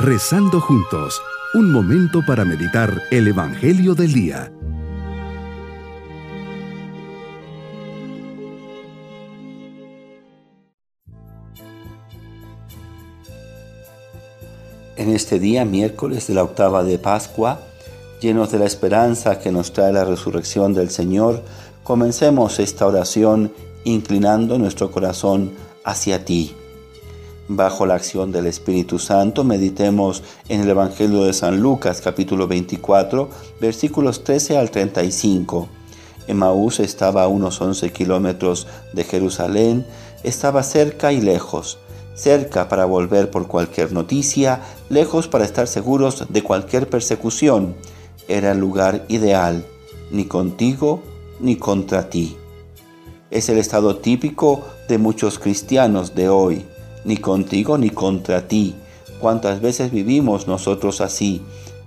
Rezando juntos, un momento para meditar el Evangelio del Día. En este día, miércoles de la octava de Pascua, llenos de la esperanza que nos trae la resurrección del Señor, comencemos esta oración inclinando nuestro corazón hacia ti. Bajo la acción del Espíritu Santo, meditemos en el Evangelio de San Lucas capítulo 24, versículos 13 al 35. Emaús estaba a unos 11 kilómetros de Jerusalén, estaba cerca y lejos, cerca para volver por cualquier noticia, lejos para estar seguros de cualquier persecución. Era el lugar ideal, ni contigo ni contra ti. Es el estado típico de muchos cristianos de hoy ni contigo ni contra ti. ¿Cuántas veces vivimos nosotros así?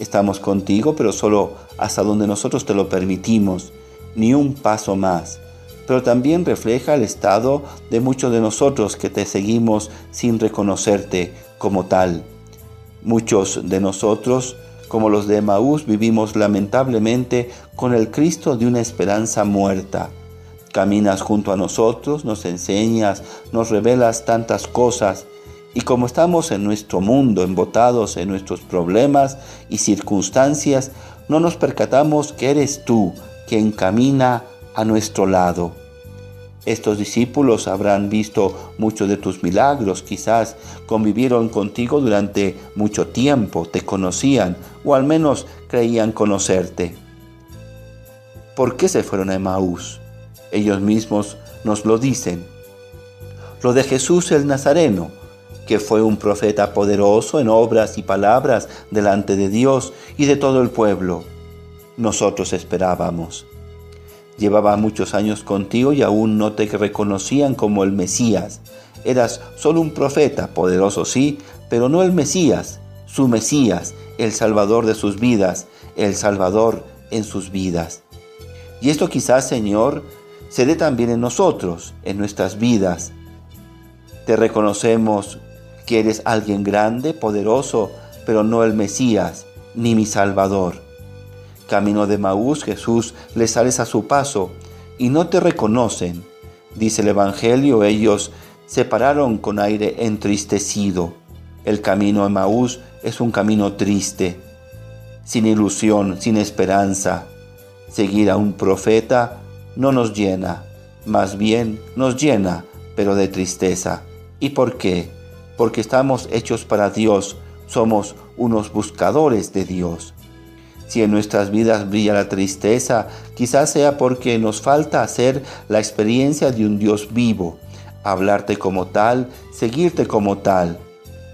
Estamos contigo, pero solo hasta donde nosotros te lo permitimos, ni un paso más. Pero también refleja el estado de muchos de nosotros que te seguimos sin reconocerte como tal. Muchos de nosotros, como los de Maús, vivimos lamentablemente con el Cristo de una esperanza muerta Caminas junto a nosotros, nos enseñas, nos revelas tantas cosas y como estamos en nuestro mundo, embotados en nuestros problemas y circunstancias, no nos percatamos que eres tú quien camina a nuestro lado. Estos discípulos habrán visto muchos de tus milagros, quizás convivieron contigo durante mucho tiempo, te conocían o al menos creían conocerte. ¿Por qué se fueron a Emaús? Ellos mismos nos lo dicen. Lo de Jesús el Nazareno, que fue un profeta poderoso en obras y palabras delante de Dios y de todo el pueblo. Nosotros esperábamos. Llevaba muchos años contigo y aún no te reconocían como el Mesías. Eras solo un profeta, poderoso sí, pero no el Mesías, su Mesías, el Salvador de sus vidas, el Salvador en sus vidas. Y esto quizás, Señor, se dé también en nosotros, en nuestras vidas. Te reconocemos que eres alguien grande, poderoso, pero no el Mesías, ni mi Salvador. Camino de Maús, Jesús les sales a su paso y no te reconocen. Dice el Evangelio, ellos se pararon con aire entristecido. El camino de Maús es un camino triste, sin ilusión, sin esperanza. Seguir a un profeta no nos llena, más bien nos llena, pero de tristeza. ¿Y por qué? Porque estamos hechos para Dios, somos unos buscadores de Dios. Si en nuestras vidas brilla la tristeza, quizás sea porque nos falta hacer la experiencia de un Dios vivo, hablarte como tal, seguirte como tal.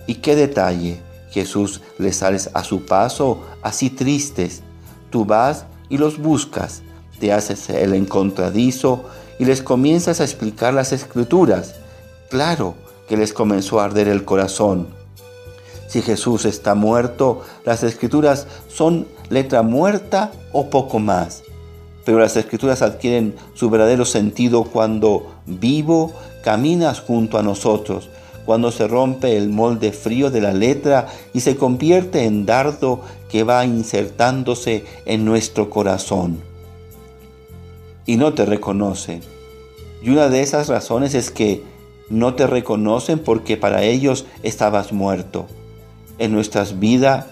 ¿Y qué detalle? Jesús les sales a su paso así tristes. Tú vas y los buscas, te haces el encontradizo y les comienzas a explicar las escrituras. Claro que les comenzó a arder el corazón. Si Jesús está muerto, las escrituras son letra muerta o poco más. Pero las escrituras adquieren su verdadero sentido cuando vivo caminas junto a nosotros, cuando se rompe el molde frío de la letra y se convierte en dardo que va insertándose en nuestro corazón y no te reconocen. Y una de esas razones es que no te reconocen porque para ellos estabas muerto. En nuestras vidas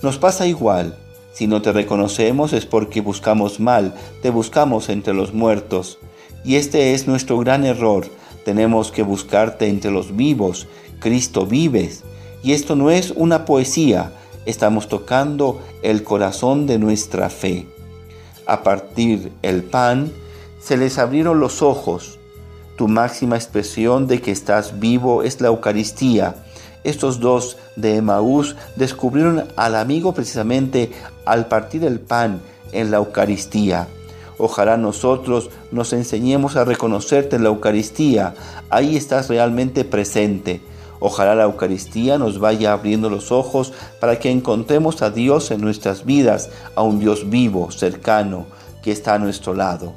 nos pasa igual. Si no te reconocemos es porque buscamos mal, te buscamos entre los muertos. Y este es nuestro gran error. Tenemos que buscarte entre los vivos. Cristo vives. Y esto no es una poesía, estamos tocando el corazón de nuestra fe a partir el pan, se les abrieron los ojos. Tu máxima expresión de que estás vivo es la Eucaristía. Estos dos de Emaús descubrieron al amigo precisamente al partir el pan en la Eucaristía. Ojalá nosotros nos enseñemos a reconocerte en la Eucaristía. Ahí estás realmente presente Ojalá la Eucaristía nos vaya abriendo los ojos para que encontremos a Dios en nuestras vidas, a un Dios vivo, cercano, que está a nuestro lado.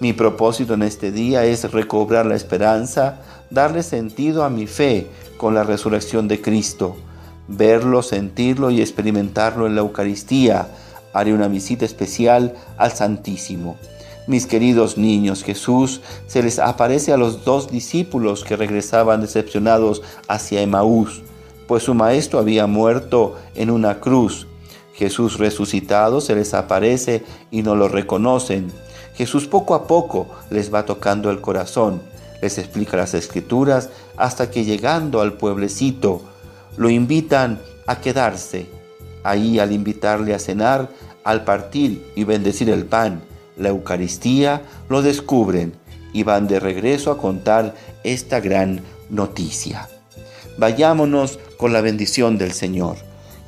Mi propósito en este día es recobrar la esperanza, darle sentido a mi fe con la resurrección de Cristo, verlo, sentirlo y experimentarlo en la Eucaristía. Haré una visita especial al Santísimo. Mis queridos niños, Jesús se les aparece a los dos discípulos que regresaban decepcionados hacia Emaús, pues su maestro había muerto en una cruz. Jesús resucitado se les aparece y no lo reconocen. Jesús poco a poco les va tocando el corazón, les explica las escrituras hasta que llegando al pueblecito, lo invitan a quedarse. Ahí al invitarle a cenar, al partir y bendecir el pan, la Eucaristía, lo descubren y van de regreso a contar esta gran noticia. Vayámonos con la bendición del Señor.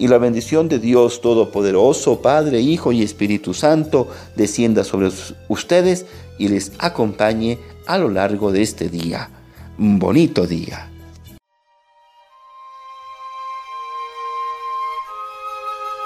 Y la bendición de Dios Todopoderoso, Padre, Hijo y Espíritu Santo, descienda sobre ustedes y les acompañe a lo largo de este día. Un bonito día.